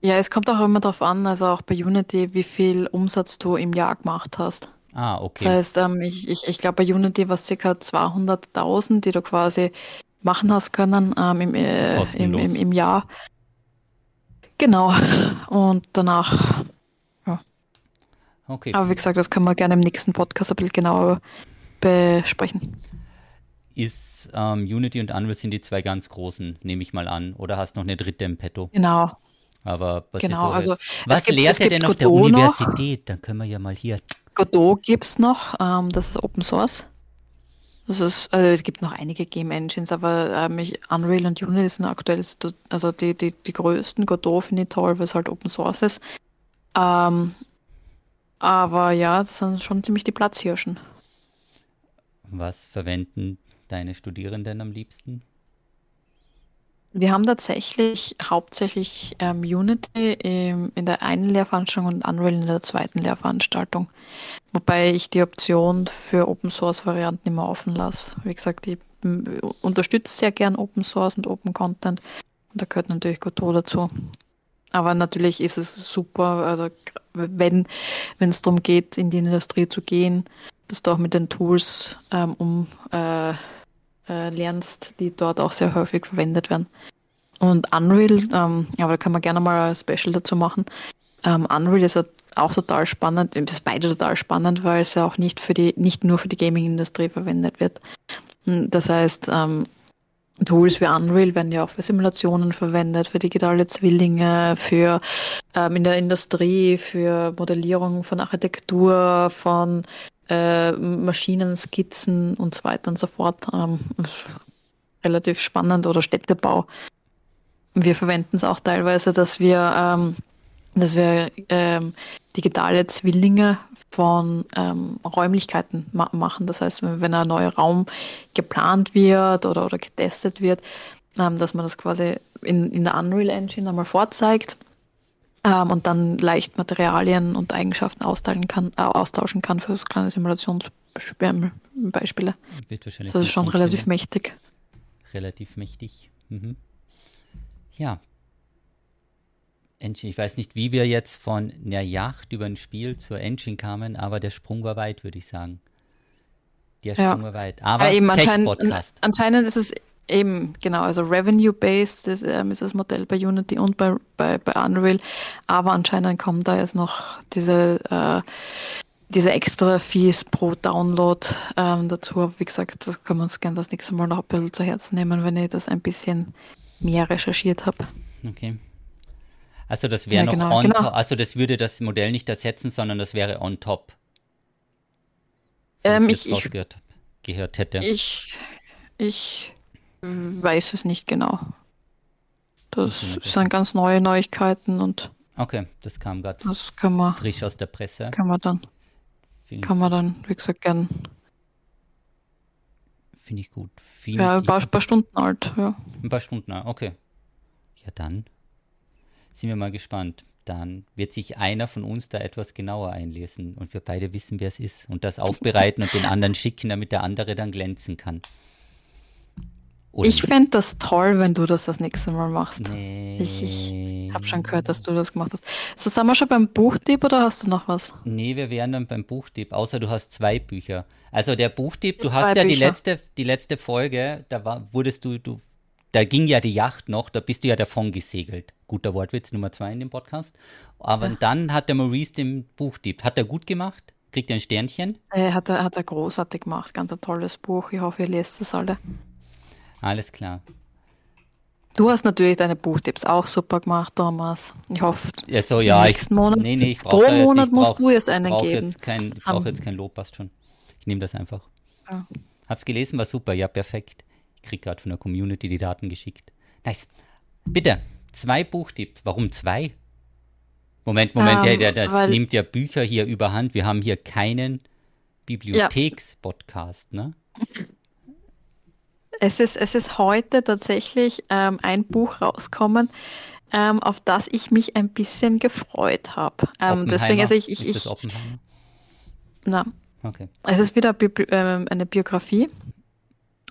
Ja, es kommt auch immer darauf an, also auch bei Unity, wie viel Umsatz du im Jahr gemacht hast.
Ah, okay.
Das heißt, ähm, ich, ich, ich glaube, bei Unity war es ca. 200.000, die du quasi machen hast können ähm, im, äh, im, im, im Jahr. Genau. Und danach, ja.
Okay.
Aber wie gesagt, das können wir gerne im nächsten Podcast ein bisschen genauer besprechen
ist ähm, Unity und Unreal sind die zwei ganz großen, nehme ich mal an. Oder hast noch eine dritte im Petto?
Genau.
Aber was
genau,
ist
so also
Was gibt, lehrt er denn auf der Universität? Noch. Dann können wir ja mal hier.
Godot gibt es noch, ähm, das ist Open Source. Das ist, also es gibt noch einige Game Engines, aber ähm, ich, Unreal und Unity sind aktuell also die, die, die größten. Godot finde ich toll, weil es halt Open Source ist. Ähm, aber ja, das sind schon ziemlich die Platzhirschen.
Was verwenden deine Studierenden am liebsten?
Wir haben tatsächlich hauptsächlich ähm, Unity im, in der einen Lehrveranstaltung und Unreal in der zweiten Lehrveranstaltung. Wobei ich die Option für Open Source Varianten immer offen lasse. Wie gesagt, ich unterstütze sehr gern Open Source und Open Content. Und da gehört natürlich Godot dazu. Aber natürlich ist es super, also wenn es darum geht, in die Industrie zu gehen, dass du auch mit den Tools ähm, um äh, äh, lernst, die dort auch sehr häufig verwendet werden. Und Unreal, ähm, aber da kann man gerne mal ein Special dazu machen. Ähm, Unreal ist auch total spannend, es ist beide total spannend, weil es ja auch nicht für die, nicht nur für die Gaming-Industrie verwendet wird. Hm, das heißt, ähm, Tools wie Unreal werden ja auch für Simulationen verwendet, für digitale Zwillinge, für ähm, in der Industrie, für Modellierung von Architektur, von äh, Maschinen, Skizzen und so weiter und so fort. Ähm, relativ spannend oder Städtebau. Wir verwenden es auch teilweise, dass wir, ähm, dass wir ähm, digitale Zwillinge von ähm, Räumlichkeiten ma machen. Das heißt, wenn ein neuer Raum geplant wird oder, oder getestet wird, ähm, dass man das quasi in, in der Unreal Engine einmal vorzeigt ähm, und dann leicht Materialien und Eigenschaften austauschen kann, äh, austauschen kann für so kleine Simulationsbeispiele.
Wird wahrscheinlich
das ist schon relativ mächtig.
Relativ mächtig. Mhm. Ja. Engine, ich weiß nicht, wie wir jetzt von einer Yacht über ein Spiel zur Engine kamen, aber der Sprung war weit, würde ich sagen. Der
Ja.
Sprung war weit. Aber
Aber eben anscheinend, anscheinend ist es eben, genau, also Revenue-based ist, ähm, ist das Modell bei Unity und bei, bei, bei Unreal, aber anscheinend kommen da jetzt noch diese, äh, diese extra Fees pro Download ähm, dazu. Aber Wie gesagt, das können wir uns gerne das nächste Mal noch ein bisschen zu Herzen nehmen, wenn ich das ein bisschen mehr recherchiert habe.
Okay. Also das wäre
Ja,
noch
genau,
on
genau.
top. Also das würde das Modell nicht ersetzen, sondern das wäre on top. So
Ähm, ich- ich-
gehört hätte.
Ich, ich weiß es nicht genau. Das
Okay,
sind ganz neue Neuigkeiten und
Okay, das kam gerade frisch aus der Presse.
kann man dann,
Finde
kann man dann, wie gesagt, gern
find ich gut. Finde
Ja, ein paar, paar Stunden alt, ja.
Ein paar Stunden, ah, okay. Ja, dann sind wir mal gespannt. Dann wird sich einer von uns da etwas genauer einlesen und wir beide wissen, wer es ist und das aufbereiten und den anderen schicken, damit der andere dann glänzen kann. Oder
Ich fände das toll, wenn du das das nächste Mal machst.
nee,
Ich, ich habe schon gehört, dass du das gemacht hast. So, sind wir schon beim Buchtipp oder hast du noch was?
Nee, wir wären dann beim Buchtipp, außer du hast zwei Bücher. Also der Buchtipp, du hast ja die letzte, die letzte Folge, da war, wurdest du, du, da ging ja die Yacht noch, da bist du ja davon gesegelt. Guter Wortwitz Nummer zwei in dem Podcast. Aber
Ja.
dann hat der Maurice den Buchtipp. Hat er gut gemacht? Kriegt er ein Sternchen?
Äh, hat, er, hat er großartig gemacht. Ganz ein tolles Buch. Ich hoffe, ihr lest es alle.
Alles klar.
Du hast natürlich deine Buchtipps auch super gemacht, Thomas. Ich hoffe,
Ja, so, ja, ich,
nächsten Monat,
nee, nee, ich
pro
brauche jetzt,
Monat
ich
musst
brauch,
du jetzt einen
brauch
geben.
Jetzt kein, ich
Das
brauche jetzt kein Lob, passt schon. Ich nehme das einfach.
Ja.
Hab's gelesen, war super, ja, perfekt. Ich krieg gerade von der Community die Daten geschickt. Nice. Bitte, zwei Buchtipps. Warum zwei? Moment, Moment,
Ähm,
der, der
weil-
nimmt ja Bücher hier überhand. Wir haben hier keinen Bibliothekspodcast, ne?
Es ist, es ist heute tatsächlich ähm, ein Buch rauskommen, ähm, auf das ich mich ein bisschen gefreut habe. Ähm, deswegen, also ich, ich, ich na,
Okay.
es ist wieder Bibli- ähm, eine Biografie.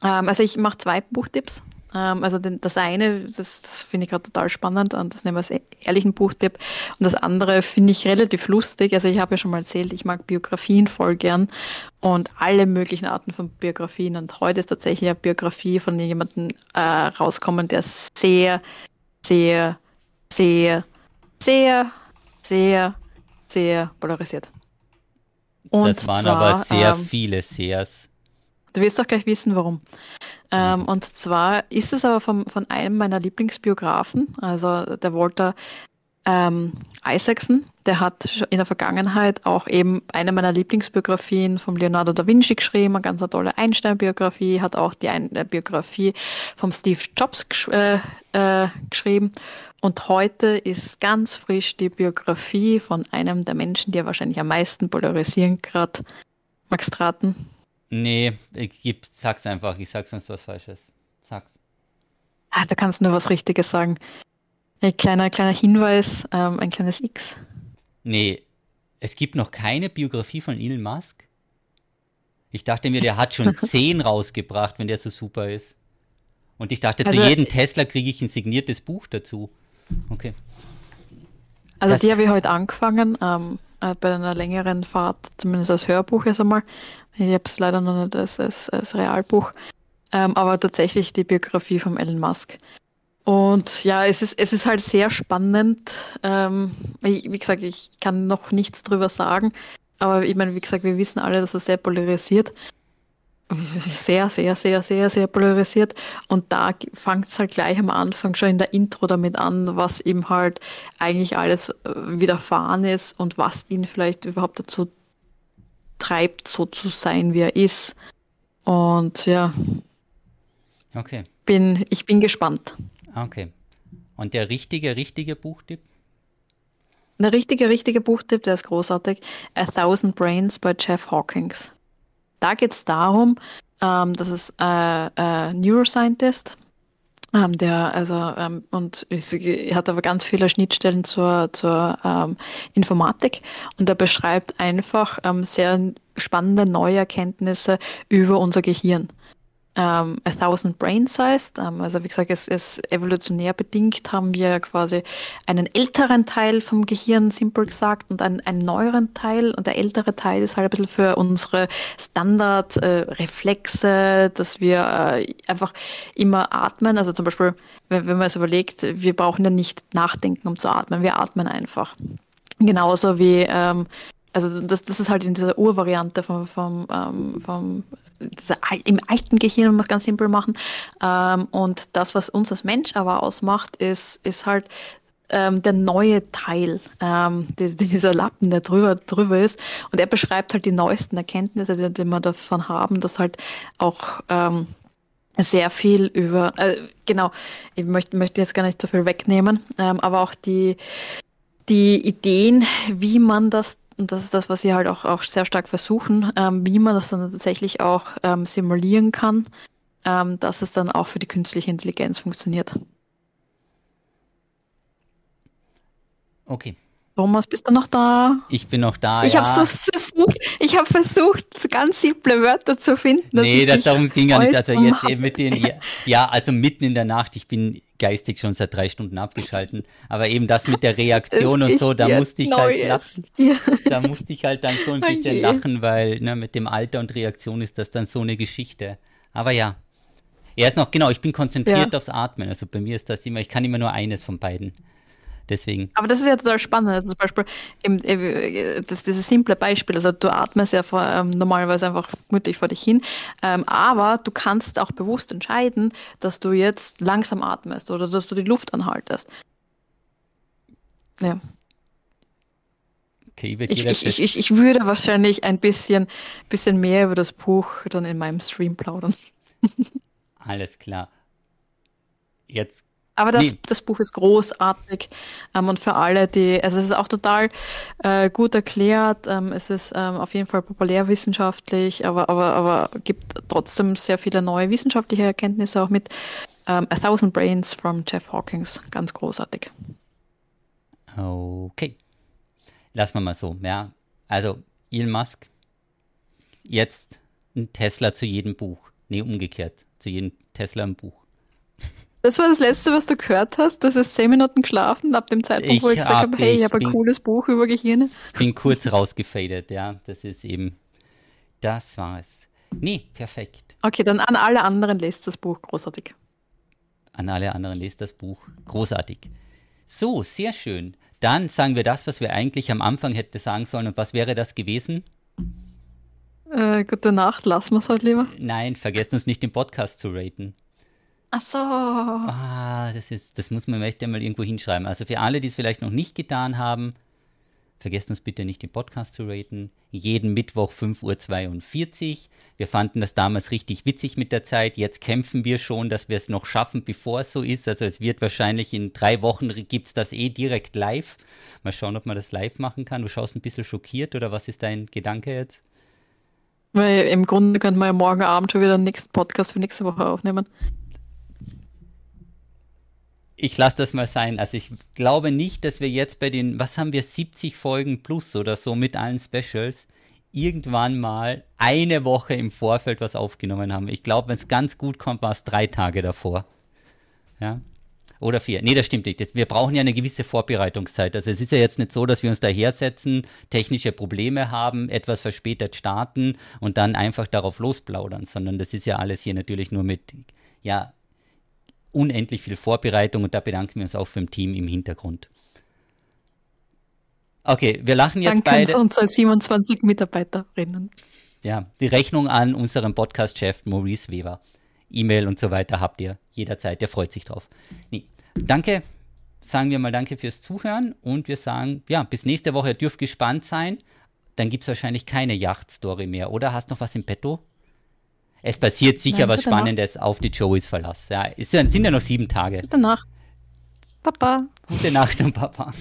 Ähm, also ich mache zwei Buchtipps. Ähm, also den, das eine, das, das finde ich gerade total spannend und das nehmen wir als e- ehrlichen Buchtipp. Und das andere finde ich relativ lustig. Also ich habe ja schon mal erzählt, ich mag Biografien voll gern und alle möglichen Arten von Biografien. Und heute ist tatsächlich eine Biografie von jemandem äh, rauskommen, der sehr, sehr, sehr, sehr, sehr, sehr polarisiert. Und
das waren
zwar,
aber sehr
ähm,
viele Sears.
Du wirst auch gleich wissen, warum. Ähm, und zwar ist es aber vom, von einem meiner Lieblingsbiografen, also der Walter ähm, Isaacson, der hat in der Vergangenheit auch eben eine meiner Lieblingsbiografien vom Leonardo da Vinci geschrieben, eine ganz eine tolle Einstein-Biografie, hat auch die ein äh, Biografie vom Steve Jobs gesch äh, äh, geschrieben. Und heute ist ganz frisch die Biografie von einem der Menschen, die er wahrscheinlich am meisten polarisieren gerade. Magst du raten?
Nee, ich geb, sag's einfach, ich sag sonst was Falsches. Sag's.
Ah, da kannst du nur was Richtiges sagen. Ein kleiner, kleiner Hinweis, ähm, ein kleines X.
Nee, es gibt noch keine Biografie von Elon Musk. Ich dachte mir, der hat schon (laughs) zehn rausgebracht, wenn der so super ist. Und ich dachte,
Also-
zu jedem Tesla kriege ich ein signiertes Buch dazu. Okay.
Also
Das-
die habe ich heute angefangen, ähm, äh, bei einer längeren Fahrt, zumindest als Hörbuch erst einmal. Ich habe es leider noch nicht als, als, als Realbuch, ähm, aber tatsächlich die Biografie von Elon Musk. Und ja, es ist, es ist halt sehr spannend. Ähm, ich, wie gesagt, ich kann noch nichts drüber sagen, aber ich meine, wie gesagt, wir wissen alle, dass er sehr polarisiert. Sehr, sehr, sehr, sehr, sehr polarisiert. Und da fängt es halt gleich am Anfang schon in der Intro damit an, was ihm halt eigentlich alles äh, widerfahren ist und was ihn vielleicht überhaupt dazu treibt, so zu sein, wie er ist. Und ja,
Okay.
bin, ich bin gespannt.
Okay. Und der richtige, richtige Buchtipp?
Ein richtiger, richtiger Buchtipp, der ist großartig. A Thousand Brains bei Jeff Hawkins. Da geht es darum, ähm, dass es äh, äh, Neuroscientist, Ähm, der, also, ähm, und es hat aber ganz viele Schnittstellen zur, zur ähm, Informatik. Und er beschreibt einfach ähm, sehr spannende neue Erkenntnisse über unser Gehirn ähm, a thousand brains heißt. Ähm, also wie gesagt, es ist evolutionär bedingt, haben wir quasi einen älteren Teil vom Gehirn, simpel gesagt, und einen, einen neueren Teil. Und der ältere Teil ist halt ein bisschen für unsere Standardreflexe, äh, dass wir äh, einfach immer atmen. Also zum Beispiel, wenn, wenn man es überlegt, wir brauchen ja nicht nachdenken, um zu atmen, wir atmen einfach. Genauso wie ähm, also das, das ist halt in dieser Urvariante vom, vom, ähm, vom im alten Gehirn, wir es ganz simpel machen. Ähm, und das, was uns als Mensch aber ausmacht, ist, ist halt ähm, der neue Teil, ähm, die, dieser Lappen, der drüber, drüber ist. Und er beschreibt halt die neuesten Erkenntnisse, die, die wir davon haben, dass halt auch ähm, sehr viel über, äh, genau, ich möchte, möchte jetzt gar nicht so viel wegnehmen, ähm, aber auch die, die Ideen, wie man das und das ist das, was sie halt auch, auch sehr stark versuchen, ähm, wie man das dann tatsächlich auch ähm, simulieren kann, ähm, dass es dann auch für die künstliche Intelligenz funktioniert.
Okay.
Thomas, bist du noch da?
Ich bin noch da.
Ich ja. habe versucht, ich habe versucht, ganz simple Wörter zu finden.
Nee, das, darum ging gar nicht. Also jetzt eben mit den, ja, ja, also mitten in der Nacht, ich bin geistig schon seit drei Stunden abgeschalten. Aber eben das mit der Reaktion und so, da musste ich halt lachen. Da musste ich halt dann so ein bisschen okay. lachen, weil ne, mit dem Alter und Reaktion ist das dann so eine Geschichte. Aber ja. Er ist noch, genau, ich bin konzentriert ja. aufs Atmen. Also bei mir ist das immer, ich kann immer nur eines von beiden. Deswegen.
Aber das ist ja total spannend. Also zum Beispiel eben, das, dieses simple Beispiel. Also du atmest ja vor, ähm, normalerweise einfach gemütlich vor dich hin. Ähm, aber du kannst auch bewusst entscheiden, dass du jetzt langsam atmest oder dass du die Luft anhaltest. Ja. Okay, ich, ich, ich, ich, ich würde wahrscheinlich ein bisschen, bisschen mehr über das Buch dann in meinem Stream plaudern.
Alles klar. Jetzt
aber das, nee. das Buch ist großartig ähm, und für alle, die, also es ist auch total äh, gut erklärt, ähm, es ist ähm, auf jeden Fall populärwissenschaftlich, aber, aber, aber gibt trotzdem sehr viele neue wissenschaftliche Erkenntnisse auch mit. Ähm, A Thousand Brains from Jeff Hawkins, ganz großartig.
Okay. Lassen wir mal so, ja. Also, Elon Musk, jetzt ein Tesla zu jedem Buch. Nee, umgekehrt, zu jedem Tesla ein Buch.
Das war das Letzte, was du gehört hast. Du hast zehn Minuten geschlafen, ab dem Zeitpunkt, ich wo ich gesagt habe, hey, ich habe ein cooles Buch über Gehirne.
Bin kurz rausgefadet, ja. Das ist eben, das war's. Nee, perfekt.
Okay, dann an alle anderen lest das Buch, großartig.
An alle anderen lest das Buch, großartig. So, sehr schön. Dann sagen wir das, was wir eigentlich am Anfang hätten sagen sollen. Und was wäre das gewesen?
Äh, gute Nacht, lassen wir es heute lieber.
Nein, vergesst uns nicht den Podcast zu raten.
Ach so.
Ah, das ist, das muss man vielleicht einmal irgendwo hinschreiben. Also für alle, die es vielleicht noch nicht getan haben, vergesst uns bitte nicht den Podcast zu raten. Jeden Mittwoch 5.42 Uhr. Wir fanden das damals richtig witzig mit der Zeit. Jetzt kämpfen wir schon, dass wir es noch schaffen, bevor es so ist. Also es wird wahrscheinlich in drei Wochen gibt es das eh direkt live. Mal schauen, ob man das live machen kann. Du schaust ein bisschen schockiert oder was ist dein Gedanke jetzt?
Weil im Grunde könnte man ja morgen Abend schon wieder einen nächsten Podcast für nächste Woche aufnehmen
ich lasse das mal sein. Also ich glaube nicht, dass wir jetzt bei den, was haben wir, 70 Folgen plus oder so mit allen Specials, irgendwann mal eine Woche im Vorfeld was aufgenommen haben. Ich glaube, wenn es ganz gut kommt, war es drei Tage davor. Ja. Oder vier. Nee, das stimmt nicht. Das, wir brauchen ja eine gewisse Vorbereitungszeit. Also es ist ja jetzt nicht so, dass wir uns dahersetzen, technische Probleme haben, etwas verspätet starten und dann einfach darauf losplaudern, sondern das ist ja alles hier natürlich nur mit, ja, unendlich viel Vorbereitung und da bedanken wir uns auch für dem Team im Hintergrund. Okay, wir lachen jetzt Danke beide.
Danke unsere 27 Mitarbeiterinnen.
Ja, die Rechnung an unseren Podcast-Chef Maurice Weber. E-Mail und so weiter habt ihr jederzeit, der freut sich drauf. Nee. Danke, sagen wir mal danke fürs Zuhören und wir sagen, ja, bis nächste Woche, ihr dürft gespannt sein. Dann gibt es wahrscheinlich keine Yacht-Story mehr, oder? Hast du noch was im Petto? Es passiert sicher was Spannendes Nacht. auf die Joeys Verlass. Ja, es sind ja noch sieben Tage.
Gute Nacht. Papa.
Gute Nacht und Papa.